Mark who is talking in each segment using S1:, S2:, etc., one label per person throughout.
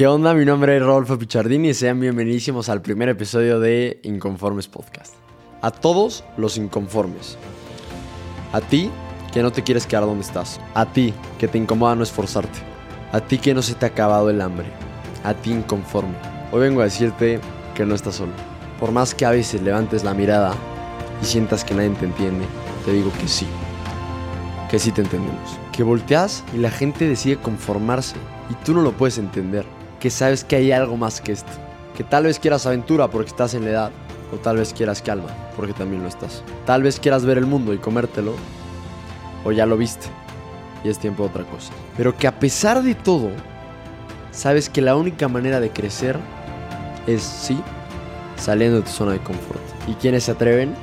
S1: ¿Qué onda? Mi nombre es Rodolfo Pichardini y sean bienvenidísimos al primer episodio de Inconformes Podcast. A todos los inconformes. A ti que no te quieres quedar donde estás. A ti que te incomoda no esforzarte. A ti que no se te ha acabado el hambre. A ti inconforme. Hoy vengo a decirte que no estás solo. Por más que a veces levantes la mirada y sientas que nadie te entiende, te digo que sí. Que sí te entendemos. Que volteas y la gente decide conformarse y tú no lo puedes entender. Que sabes que hay algo más que esto. Que tal vez quieras aventura porque estás en la edad. O tal vez quieras calma porque también lo estás. Tal vez quieras ver el mundo y comértelo. O ya lo viste. Y es tiempo de otra cosa. Pero que a pesar de todo, sabes que la única manera de crecer es, sí, saliendo de tu zona de confort. ¿Y quienes se atreven?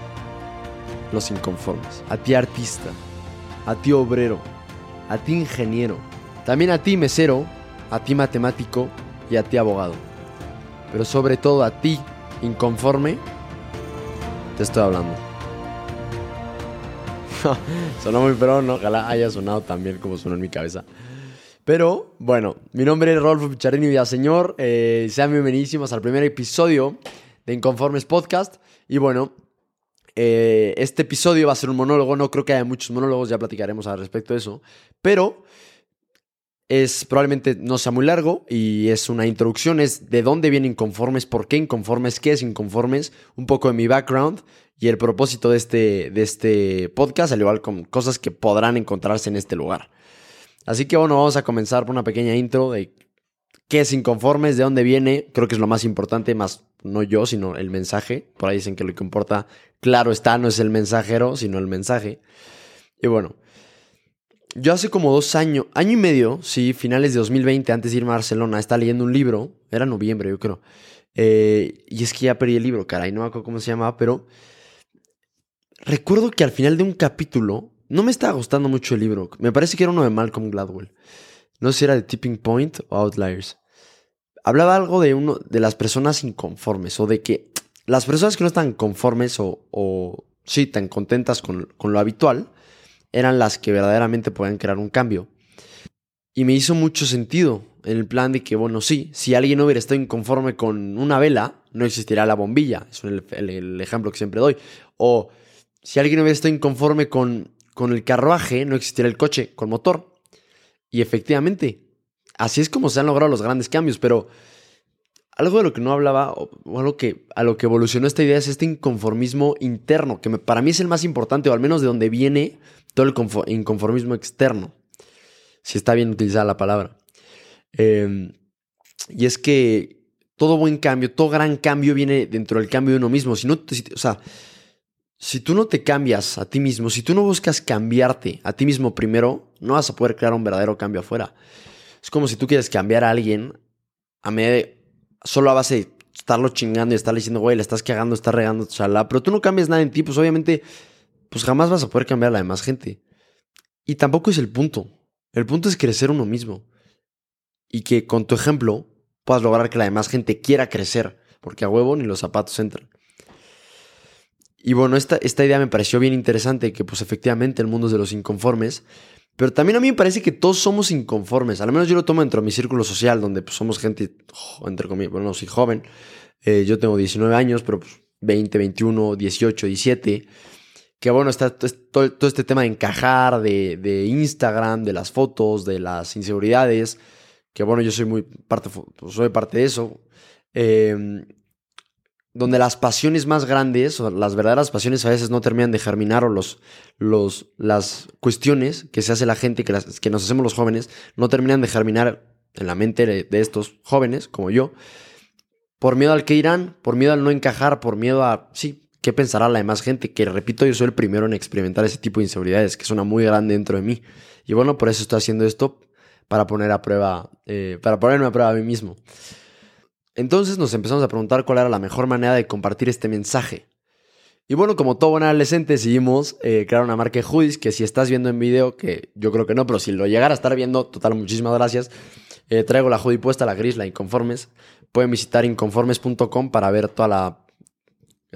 S1: Los inconformes. A ti artista, a ti obrero, a ti ingeniero, también a ti mesero, a ti matemático y a ti abogado. Pero sobre todo a ti inconforme, te estoy hablando. Sonó muy pero ¿no? Ojalá haya sonado tan bien como sonó en mi cabeza. Pero, bueno, mi nombre es Rolfo Picharini Villaseñor. Eh, sean bienvenidísimos al primer episodio de Inconformes Podcast. Y bueno, eh, este episodio va a ser un monólogo. No creo que haya muchos monólogos, ya platicaremos al respecto de eso. Pero es probablemente no sea muy largo y es una introducción. Es de dónde vienen Inconformes, por qué Inconformes, qué es Inconformes, un poco de mi background y el propósito de este, de este podcast, al igual con cosas que podrán encontrarse en este lugar. Así que bueno, vamos a comenzar por una pequeña intro de qué es Inconformes, de dónde viene, creo que es lo más importante, más no yo, sino el mensaje. Por ahí dicen que lo que importa, claro está, no es el mensajero, sino el mensaje. Y bueno, yo hace como dos años, año y medio, sí, finales de 2020, antes de irme a Barcelona, estaba leyendo un libro, era noviembre yo creo, eh, y es que ya perdí el libro, caray, no me acuerdo cómo se llamaba, pero recuerdo que al final de un capítulo, no me estaba gustando mucho el libro, me parece que era uno de Malcolm Gladwell, no sé si era de Tipping Point o Outliers. Hablaba algo de uno de las personas inconformes o de que las personas que no están conformes o, sí, tan contentas con, con lo habitual, eran las que verdaderamente podían crear un cambio. Y me hizo mucho sentido en el plan de que, bueno, sí, si alguien hubiera estado inconforme con una vela, no existiría la bombilla. Es el, ejemplo que siempre doy. O si alguien hubiera estado inconforme con, con el carruaje, no existiría el coche con motor. Y efectivamente, así es como se han logrado los grandes cambios, pero algo de lo que no hablaba, o algo que a lo que evolucionó esta idea es este inconformismo interno, que para mí es el más importante, o al menos de donde viene todo el inconformismo externo, si está bien utilizada la palabra. Em, y es que todo buen cambio, todo gran cambio viene dentro del cambio de uno mismo. Si no, o sea, si tú no te cambias a ti mismo, si tú no buscas cambiarte a ti mismo primero, no vas a poder crear un verdadero cambio afuera. Es como si tú quieres cambiar a alguien a medio, solo a base de estarlo chingando y estarle diciendo, güey, le estás cagando, estás regando, chalá, pero tú no cambias nada en ti, pues obviamente pues jamás vas a poder cambiar a la demás gente. Y tampoco es el punto. El punto es crecer uno mismo. Y que con tu ejemplo puedas lograr que la demás gente quiera crecer. Porque a huevo ni los zapatos entran. Y bueno, esta, esta idea me pareció bien interesante, que pues efectivamente el mundo es de los inconformes. Pero también a mí me parece que todos somos inconformes. Al menos yo lo tomo dentro de mi círculo social, donde pues, somos gente, entre comillas, bueno, no soy joven. Eh, yo tengo 19 años, pero pues 20, 21, 18, 17 que bueno, está todo, este tema de encajar, de, Instagram, de las fotos, de las inseguridades, que bueno, yo soy muy parte, soy parte de eso, em, donde las pasiones más grandes, o las verdaderas pasiones a veces no terminan de germinar, o los, los, las cuestiones que se hace la gente, que, las, que nos hacemos los jóvenes, no terminan de germinar en la mente de estos jóvenes, como yo, por miedo al que irán, por miedo al no encajar, por miedo a, sí, qué pensará la demás gente, que repito, yo soy el primero en experimentar ese tipo de inseguridades, que es una muy grande dentro de mí. Y bueno, por eso estoy haciendo esto, para poner a prueba, eh, para ponerme a prueba a mí mismo. Entonces nos empezamos a preguntar cuál era la mejor manera de compartir este mensaje. Y bueno, como todo buen adolescente, decidimos eh, crear una marca de hoodies que si estás viendo en video, que yo creo que no, pero si lo llegara a estar viendo, total, muchísimas gracias. Eh, traigo la hoodie puesta, la gris, la Inconformes. Pueden visitar inconformes.com para ver toda la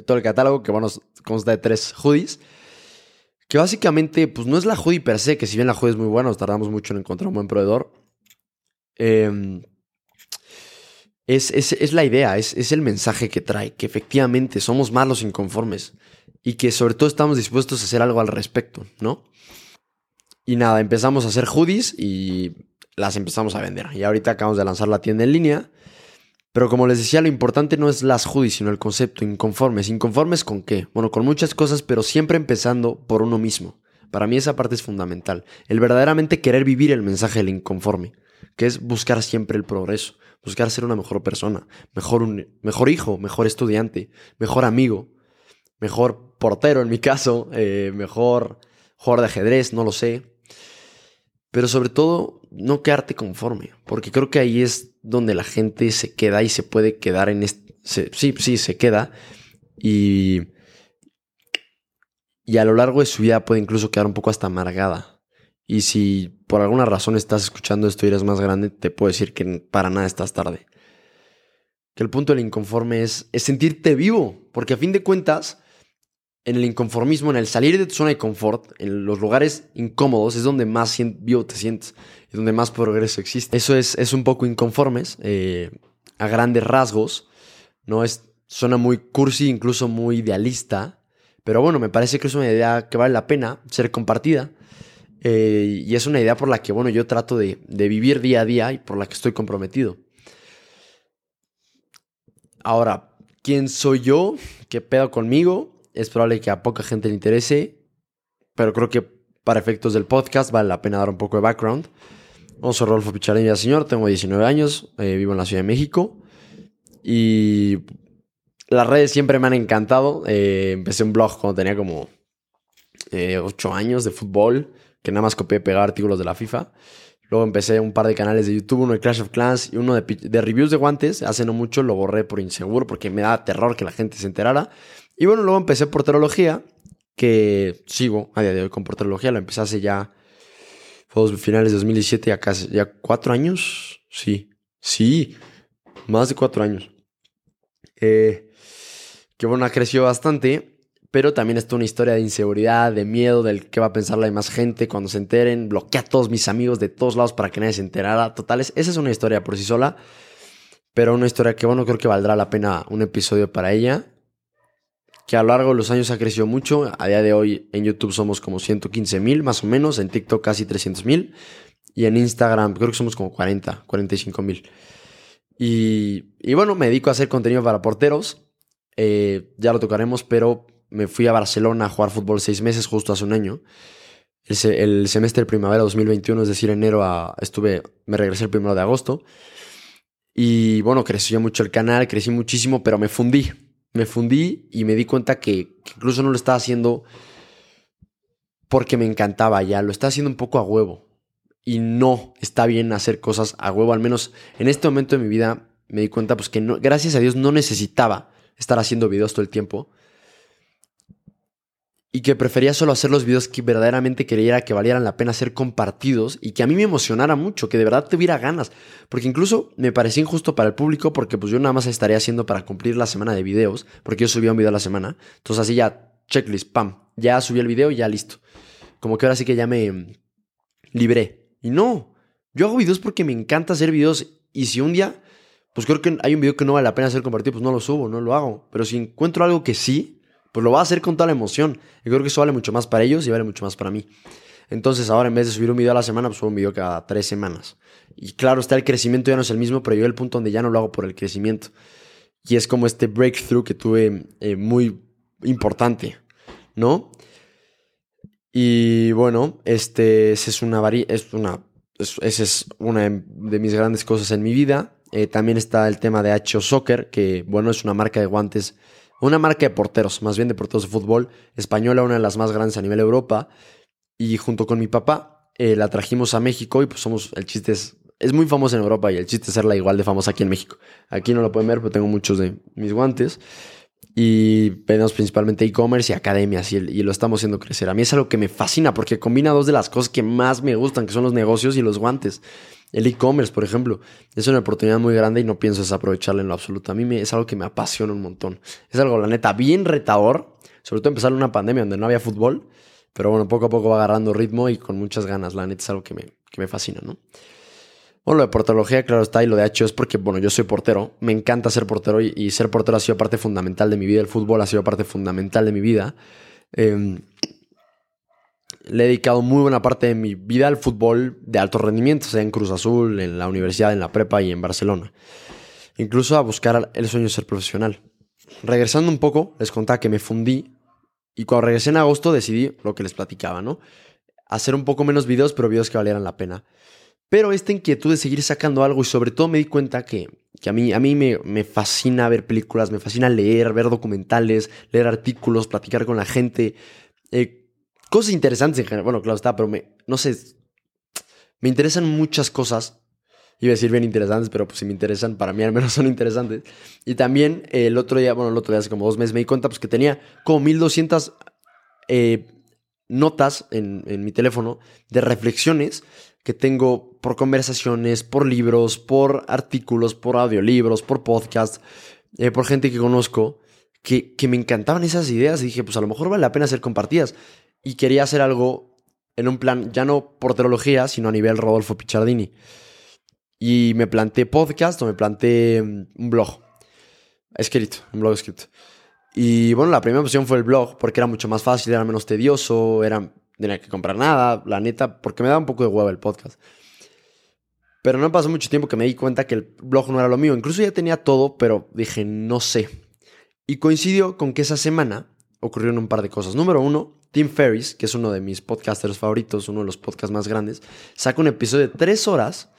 S1: todo el catálogo, que bueno, consta de tres hoodies. Que básicamente, pues no es la hoodie per se, que si bien la hoodie es muy buena, nos tardamos mucho en encontrar un buen proveedor. Em, es, es, la idea, es, es el mensaje que trae, que efectivamente somos malos inconformes y que sobre todo estamos dispuestos a hacer algo al respecto, ¿no? Y nada, empezamos a hacer hoodies y las empezamos a vender. Y ahorita acabamos de lanzar la tienda en línea. Pero como les decía, lo importante no es las hoodies, sino el concepto, inconformes. ¿Inconformes con qué? Bueno, con muchas cosas, pero siempre empezando por uno mismo. Para mí esa parte es fundamental. El verdaderamente querer vivir el mensaje del inconforme, que es buscar siempre el progreso, buscar ser una mejor persona, mejor, un, mejor hijo, mejor estudiante, mejor amigo, mejor portero en mi caso, eh, mejor jugador de ajedrez, no lo sé. Pero sobre todo, no quedarte conforme, porque creo que ahí es donde la gente se queda y se puede quedar en este... sí, sí, se queda. Y y a lo largo de su vida puede incluso quedar un poco hasta amargada. Y si por alguna razón estás escuchando esto y eres más grande, te puedo decir que para nada estás tarde. Que el punto del inconforme es, es sentirte vivo, porque a fin de cuentas, en el inconformismo, en el salir de tu zona de confort, en los lugares incómodos, es donde más vivo te sientes y donde más progreso existe. Eso es, es un poco inconformes, eh, a grandes rasgos, ¿no? Es, suena muy cursi, incluso muy idealista, pero bueno, me parece que es una idea que vale la pena ser compartida. Eh, y es una idea por la que, bueno, yo trato de, vivir día a día y por la que estoy comprometido. Ahora, ¿quién soy yo? ¿Qué pedo conmigo? Es probable que a poca gente le interese, pero creo que para efectos del podcast vale la pena dar un poco de background. soy Rolfo Pichareña, señor, tengo 19 años, eh, vivo en la Ciudad de México y las redes siempre me han encantado. Eh, empecé un blog cuando tenía como eh, 8 años de fútbol, que nada más copié y pegar artículos de la FIFA. Luego empecé un par de canales de YouTube, uno de Clash of Clans y uno de, reviews de guantes. Hace no mucho lo borré por inseguro porque me daba terror que la gente se enterara. Y bueno, luego empecé porterología, que sigo a día de hoy con porterología. Lo empecé hace ya finales de 2017, ya casi, ya cuatro años. Sí, sí, más de cuatro años. Eh, que bueno, ha crecido bastante, pero también es una historia de inseguridad, de miedo, del qué va a pensar la demás gente cuando se enteren, bloquea a todos mis amigos de todos lados para que nadie se enterara. Totales, esa es una historia por sí sola, pero una historia que bueno, creo que valdrá la pena un episodio para ella, que a lo largo de los años ha crecido mucho. A día de hoy en YouTube somos como 115 mil más o menos, en TikTok casi 300 mil y en Instagram creo que somos como 40, 45 mil. Y, y bueno, me dedico a hacer contenido para porteros eh, ya lo tocaremos, pero me fui a Barcelona a jugar fútbol seis meses justo hace un año. El, semestre de primavera 2021, es decir, enero a, estuve, me regresé el primero de agosto. Y bueno, creció mucho el canal, crecí muchísimo, pero me fundí. Me fundí y me di cuenta que, que incluso no lo estaba haciendo porque me encantaba ya, lo estaba haciendo un poco a huevo. Y no está bien hacer cosas a huevo, al menos en este momento de mi vida me di cuenta pues que no, gracias a Dios no necesitaba estar haciendo videos todo el tiempo. Y que prefería solo hacer los videos que verdaderamente creyera que valieran la pena ser compartidos y que a mí me emocionara mucho, que de verdad tuviera ganas. Porque incluso me parecía injusto para el público porque pues yo nada más estaría haciendo para cumplir la semana de videos, porque yo subía un video a la semana. Entonces así ya, checklist, pam, ya subí el video y ya listo. Como que ahora sí que ya me libré. Y no, yo hago videos porque me encanta hacer videos y si un día pues creo que hay un video que no vale la pena ser compartido, pues no lo subo, no lo hago. Pero si encuentro algo que sí, pues lo voy a hacer con toda la emoción. Y creo que eso vale mucho más para ellos y vale mucho más para mí. Entonces ahora en vez de subir un video a la semana, pues subo un video cada tres semanas. Y claro, está el crecimiento ya no es el mismo, pero yo el punto donde ya no lo hago por el crecimiento. Y es como este breakthrough que tuve eh, muy importante, ¿no? Y bueno, este, es una, es una, esa es una de mis grandes cosas en mi vida. Eh, también está el tema de H.O. Soccer, que bueno, es una marca de guantes, una marca de porteros, más bien de porteros de fútbol, española, una de las más grandes a nivel Europa. Y junto con mi papá eh, la trajimos a México y pues somos, el chiste es, es muy famosa en Europa y el chiste es serla igual de famosa aquí en México. Aquí no lo pueden ver, pero tengo muchos de mis guantes. Y vendemos principalmente e-commerce y academias y, y, lo estamos haciendo crecer. A mí es algo que me fascina porque combina dos de las cosas que más me gustan, que son los negocios y los guantes. El e-commerce, por ejemplo, es una oportunidad muy grande y no pienso desaprovecharla en lo absoluto. A mí me, es algo que me apasiona un montón. Es algo, la neta, bien retador, sobre todo empezar una pandemia donde no había fútbol, pero bueno, poco a poco va agarrando ritmo y con muchas ganas. La neta es algo que me, que me fascina, ¿no? Bueno, lo de porterología, claro está, y lo de hecho es porque, bueno, yo soy portero, me encanta ser portero y, ser portero ha sido parte fundamental de mi vida, el fútbol ha sido parte fundamental de mi vida. Em, le he dedicado muy buena parte de mi vida al fútbol de alto rendimiento, sea en Cruz Azul, en la universidad, en la prepa y en Barcelona. Incluso a buscar el sueño de ser profesional. Regresando un poco, les contaba que me fundí y cuando regresé en agosto decidí lo que les platicaba, ¿no? Hacer un poco menos videos, pero videos que valieran la pena. Pero esta inquietud de seguir sacando algo y sobre todo me di cuenta que, a mí, a mí me, me, fascina ver películas, me fascina leer, ver documentales, leer artículos, platicar con la gente. Eh, cosas interesantes en general. Bueno, claro está, pero me, no sé, me interesan muchas cosas. Iba a decir bien interesantes, pero pues si me interesan, para mí al menos son interesantes. Y también eh, el otro día, bueno, el otro día hace como dos meses me di cuenta pues que tenía como 1200 eh, notas en, en mi teléfono de reflexiones que tengo por conversaciones, por libros, por artículos, por audiolibros, por podcasts, eh, por gente que conozco, que, que, me encantaban esas ideas y dije, pues a lo mejor vale la pena ser compartidas. Y quería hacer algo en un plan, ya no por teología, sino a nivel Rodolfo Pichardini. Y me planteé podcast o me planteé mm, un blog escrito, un blog escrito. Y bueno, la primera opción fue el blog, porque era mucho más fácil, era menos tedioso, era tenía que comprar nada, la neta, porque me da un poco de huevo el podcast. Pero no pasó mucho tiempo que me di cuenta que el blog no era lo mío. Incluso ya tenía todo, pero dije, no sé. Y coincidió con que esa semana ocurrieron un par de cosas. Número uno, Tim Ferriss, que es uno de mis podcasters favoritos, uno de los podcasts más grandes, saca un episodio de tres horas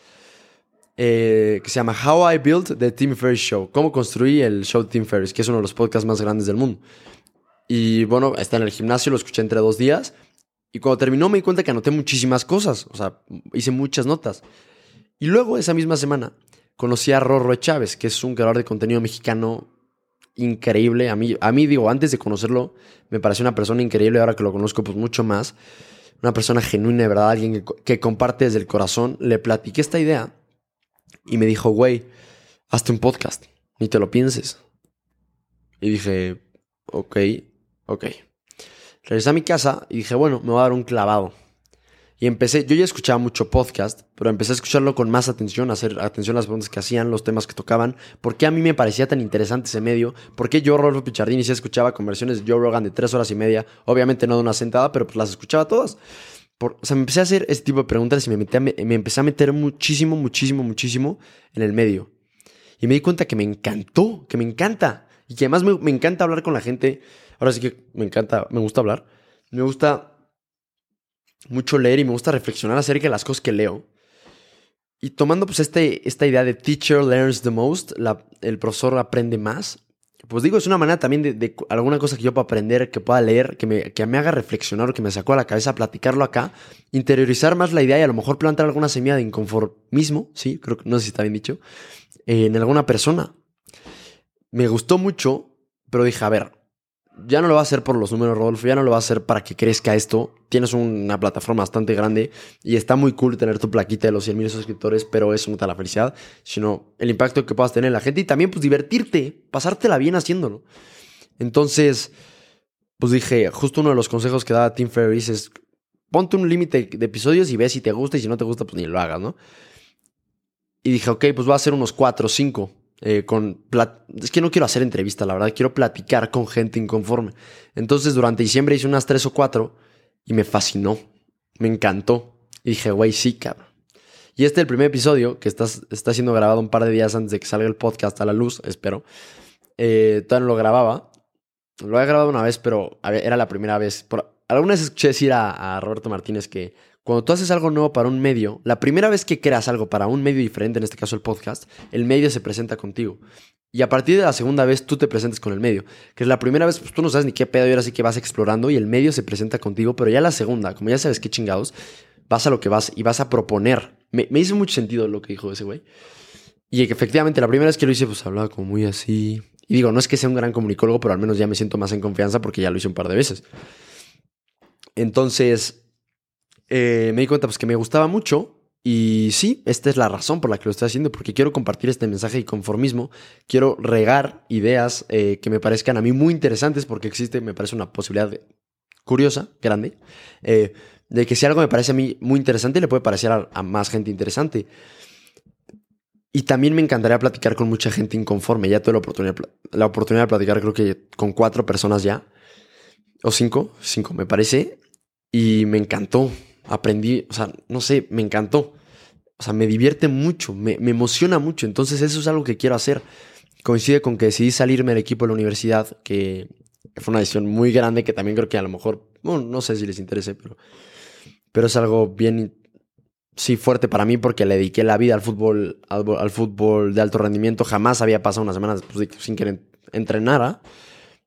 S1: eh, que se llama How I Built the Tim Ferriss Show. Cómo construí el show Tim Ferriss, que es uno de los podcasts más grandes del mundo. Y bueno, está en el gimnasio, lo escuché entre dos días y cuando terminó me di cuenta que anoté muchísimas cosas, o sea, hice muchas notas. Y luego esa misma semana conocí a Rorro Chávez, que es un creador de contenido mexicano increíble. A mí, a mí digo, antes de conocerlo, me pareció una persona increíble, ahora que lo conozco pues mucho más. Una persona genuina, de verdad, alguien que, comparte desde el corazón. Le platiqué esta idea y me dijo, güey, hazte un podcast, ni te lo pienses. Y dije, ok, ok. Regresé a mi casa y dije, bueno, me voy a dar un clavado. Y empecé, yo ya escuchaba mucho podcast, pero empecé a escucharlo con más atención, a hacer atención a las preguntas que hacían, los temas que tocaban, por qué a mí me parecía tan interesante ese medio, por qué yo, Rolfo Pichardini, sí escuchaba conversiones de Joe Rogan de tres horas y media, obviamente no de una sentada, pero pues las escuchaba todas. Por, o sea, me empecé a hacer ese tipo de preguntas y me, metí me, me empecé a meter muchísimo, muchísimo, muchísimo en el medio. Y me di cuenta que me encantó, que me encanta. Y que además me, me encanta hablar con la gente Ahora sí que me encanta, me gusta hablar. Me gusta mucho leer y me gusta reflexionar acerca de las cosas que leo. Y tomando pues este, esta idea de teacher learns the most, el profesor aprende más, pues digo, es una manera también de, alguna cosa que yo pueda aprender, que pueda leer, que me, que me haga reflexionar que me sacó a la cabeza, platicarlo acá, interiorizar más la idea y a lo mejor plantar alguna semilla de inconformismo, sí, creo que no sé si está bien dicho, en alguna persona. Me gustó mucho, pero dije, a ver, ya no lo va a hacer por los números, Rodolfo, ya no lo va a hacer para que crezca esto. Tienes una plataforma bastante grande y está muy cool tener tu plaquita de los 100 mil suscriptores, pero eso no te da la felicidad, sino el impacto que puedas tener en la gente y también pues divertirte, pasártela bien haciéndolo. Entonces, pues dije, justo uno de los consejos que da Tim Ferriss es ponte un límite de episodios y ve si te gusta y si no te gusta, pues ni lo hagas, ¿no? Y dije, ok, pues voy a hacer unos 4 o 5 eh, con es que no quiero hacer entrevista, la verdad, quiero platicar con gente inconforme. Entonces, durante diciembre hice unas tres o cuatro y me fascinó, me encantó. Y dije, güey, sí, cabrón. Y este es el primer episodio que está, está siendo grabado un par de días antes de que salga el podcast a la luz, espero. Eh, todavía no lo grababa. Lo había grabado una vez, pero era la primera vez. Por, alguna vez escuché decir a Roberto Martínez que cuando tú haces algo nuevo para un medio, la primera vez que creas algo para un medio diferente, en este caso el podcast, el medio se presenta contigo. Y a partir de la segunda vez tú te presentes con el medio. Que es la primera vez, pues tú no sabes ni qué pedo y ahora sí que vas explorando y el medio se presenta contigo, pero ya la segunda, como ya sabes qué chingados, vas a lo que vas y vas a proponer. Me, hizo mucho sentido lo que dijo ese güey. Y que efectivamente la primera vez que lo hice, pues hablaba como muy así. Y digo, no es que sea un gran comunicólogo, pero al menos ya me siento más en confianza porque ya lo hice un par de veces. Entonces, eh, me di cuenta pues que me gustaba mucho y sí, esta es la razón por la que lo estoy haciendo, porque quiero compartir este mensaje de conformismo, quiero regar ideas eh, que me parezcan a mí muy interesantes, porque existe, me parece una posibilidad curiosa, grande, eh, de que si algo me parece a mí muy interesante, le puede parecer a, más gente interesante. Y también me encantaría platicar con mucha gente inconforme. Ya tuve la oportunidad, la oportunidad de platicar, creo que con cuatro personas ya. O cinco, cinco me parece. Y me encantó. Aprendí, o sea, no sé, me encantó. O sea, me divierte mucho, me, me emociona mucho. Entonces eso es algo que quiero hacer. Coincide con que decidí salirme del equipo de la universidad, que fue una decisión muy grande que también creo que a lo mejor, bueno, no sé si les interese, pero, pero es algo bien sí fuerte para mí porque le dediqué la vida al fútbol, al, fútbol de alto rendimiento. Jamás había pasado una semana pues, sin que entrenara.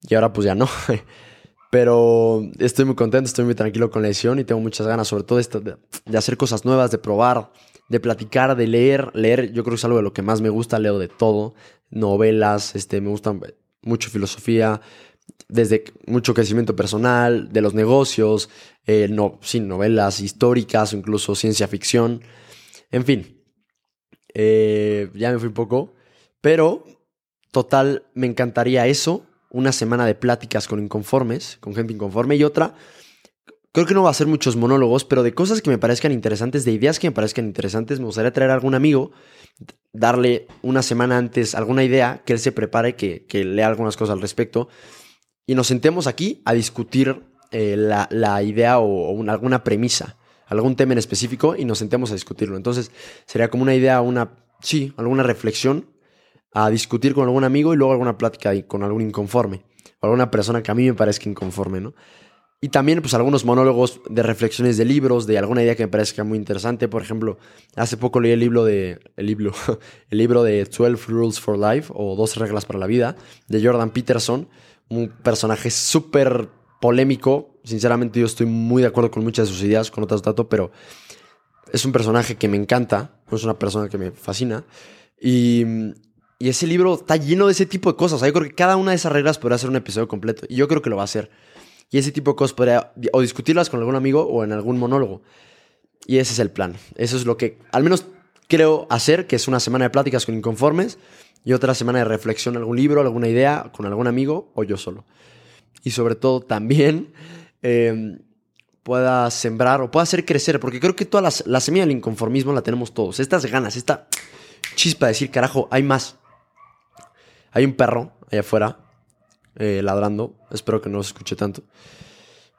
S1: Y ahora pues ya no. Pero estoy muy contento, estoy muy tranquilo con la lesión y tengo muchas ganas, sobre todo de, hacer cosas nuevas, de probar, de platicar, de leer. Leer, yo creo que es algo de lo que más me gusta, leo de todo. Novelas, este, me gusta mucho filosofía, desde mucho crecimiento personal, de los negocios, eh, no, sin novelas históricas incluso ciencia ficción. En fin, eh, ya me fui un poco, pero total, me encantaría eso, una semana de pláticas con inconformes, con gente inconforme y otra, creo que no va a ser muchos monólogos, pero de cosas que me parezcan interesantes, de ideas que me parezcan interesantes, me gustaría traer a algún amigo, darle una semana antes alguna idea, que él se prepare, que, que lea algunas cosas al respecto y nos sentemos aquí a discutir eh, la, idea o, alguna premisa, algún tema en específico y nos sentemos a discutirlo. Entonces sería como una idea, una, sí, alguna reflexión a discutir con algún amigo y luego alguna plática con algún inconforme o alguna persona que a mí me parezca inconforme, ¿no? Y también, pues, algunos monólogos de reflexiones de libros, de alguna idea que me parezca muy interesante. Por ejemplo, hace poco leí el libro de. El libro. El libro de 12 Rules for Life o 12 reglas para la vida de Jordan Peterson un personaje súper polémico. Sinceramente, yo estoy muy de acuerdo con muchas de sus ideas, con otras datos, pero es un personaje que me encanta, es una persona que me fascina. Y, ese libro está lleno de ese tipo de cosas. yo creo que cada una de esas reglas podría ser un episodio completo. Y yo creo que lo va a hacer. Y ese tipo de cosas podría o discutirlas con algún amigo o en algún monólogo. Y ese es el plan. Eso es lo que al menos creo hacer, que es una semana de pláticas con inconformes y otra semana de reflexión, algún libro, alguna idea con algún amigo o yo solo. Y sobre todo también em, pueda sembrar o pueda hacer crecer, porque creo que toda la, semilla del inconformismo la tenemos todos. Estas ganas, esta chispa de decir, carajo, hay más. Hay un perro allá afuera eh, ladrando, espero que no se escuche tanto.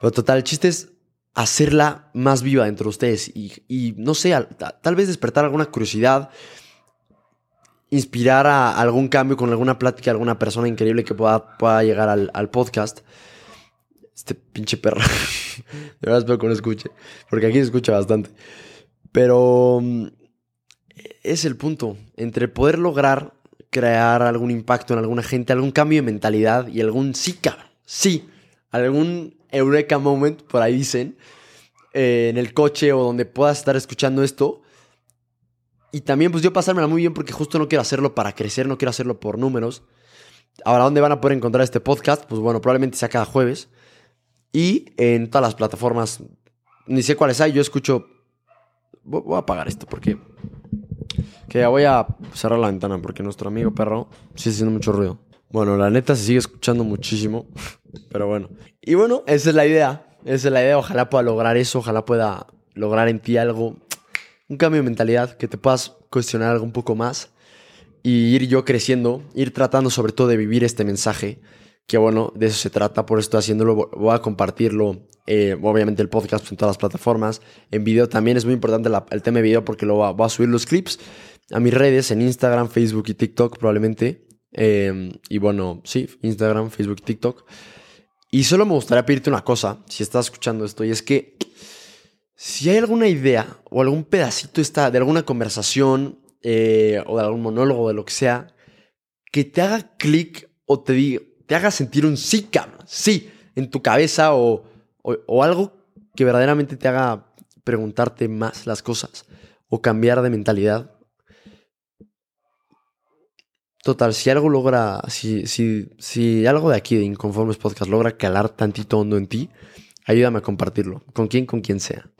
S1: Pero total, el chiste es hacerla más viva dentro de ustedes y, no sé, tal vez despertar alguna curiosidad, inspirar a algún cambio con alguna plática alguna persona increíble que pueda, llegar al, podcast. Este pinche perro. de verdad espero que no escuche. Porque aquí se escucha bastante. Pero mm, es el punto. Entre poder lograr crear algún impacto en alguna gente, algún cambio de mentalidad y algún sí, sí, algún eureka moment, por ahí dicen, eh, en el coche o donde puedas estar escuchando esto y también, pues yo pasármela muy bien porque justo no quiero hacerlo para crecer, no quiero hacerlo por números. Ahora, ¿dónde van a poder encontrar este podcast? Pues bueno, probablemente sea cada jueves. Y en todas las plataformas, ni sé cuáles hay, yo escucho... Voy a apagar esto porque... Que ya voy a cerrar la ventana porque nuestro amigo perro está haciendo mucho ruido. Bueno, la neta se sigue escuchando muchísimo, pero bueno. Y bueno, esa es la idea. Esa es la idea. Ojalá pueda lograr eso, ojalá pueda lograr en ti algo un cambio de mentalidad, que te puedas cuestionar algo un poco más y ir yo creciendo, ir tratando sobre todo de vivir este mensaje, que bueno, de eso se trata, por eso estoy haciéndolo, voy a compartirlo, eh, obviamente el podcast en todas las plataformas, en video también es muy importante el tema de video porque lo voy a, subir los clips a mis redes, en Instagram, Facebook y TikTok probablemente, em, y bueno, sí, Instagram, Facebook y TikTok. Y solo me gustaría pedirte una cosa, si estás escuchando esto, y es que si hay alguna idea o algún pedacito está de alguna conversación eh, o de algún monólogo, de lo que sea, que te haga clic o te, diga, te haga sentir un sí, cabrón, sí, en tu cabeza o, o, algo que verdaderamente te haga preguntarte más las cosas o cambiar de mentalidad. Total, si algo logra, si, si, si algo de aquí de Inconformes Podcast logra calar tantito hondo en ti, ayúdame a compartirlo. ¿Con quién? Con quien sea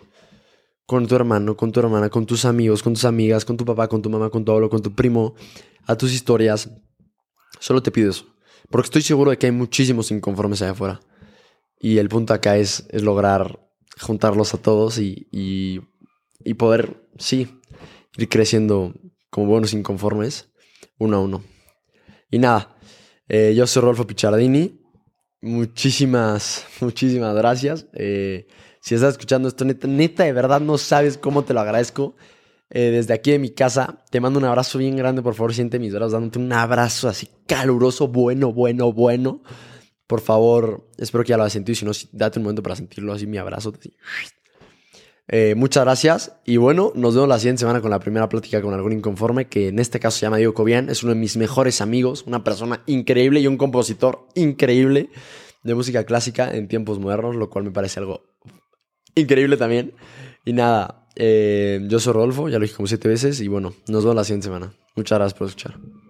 S1: con tu hermano, con tu hermana, con tus amigos, con tus amigas, con tu papá, con tu mamá, con tu abuelo, con tu primo, a tus historias. Solo te pido eso. Porque estoy seguro de que hay muchísimos inconformes allá afuera. Y el punto acá es, es lograr juntarlos a todos y, y, poder, sí, ir creciendo como buenos inconformes, uno a uno. Y nada, eh, yo soy Rolfo Pichardini. Muchísimas, muchísimas gracias. Eh, si estás escuchando esto, neta, neta, de verdad no sabes cómo te lo agradezco. Eh, desde aquí de mi casa, te mando un abrazo bien grande. Por favor, siente mis brazos dándote un abrazo así caluroso, bueno, bueno, bueno. Por favor, espero que ya lo hayas sentido. Si no, date un momento para sentirlo así, mi abrazo. Eh, muchas gracias. Y bueno, nos vemos la siguiente semana con la primera plática con algún inconforme, que en este caso se llama Diego Cobian. Es uno de mis mejores amigos, una persona increíble y un compositor increíble de música clásica en tiempos modernos, lo cual me parece algo increíble también. Y nada, eh, yo soy Rodolfo, ya lo dije como siete veces. Y bueno, nos vemos la siguiente semana. Muchas gracias por escuchar.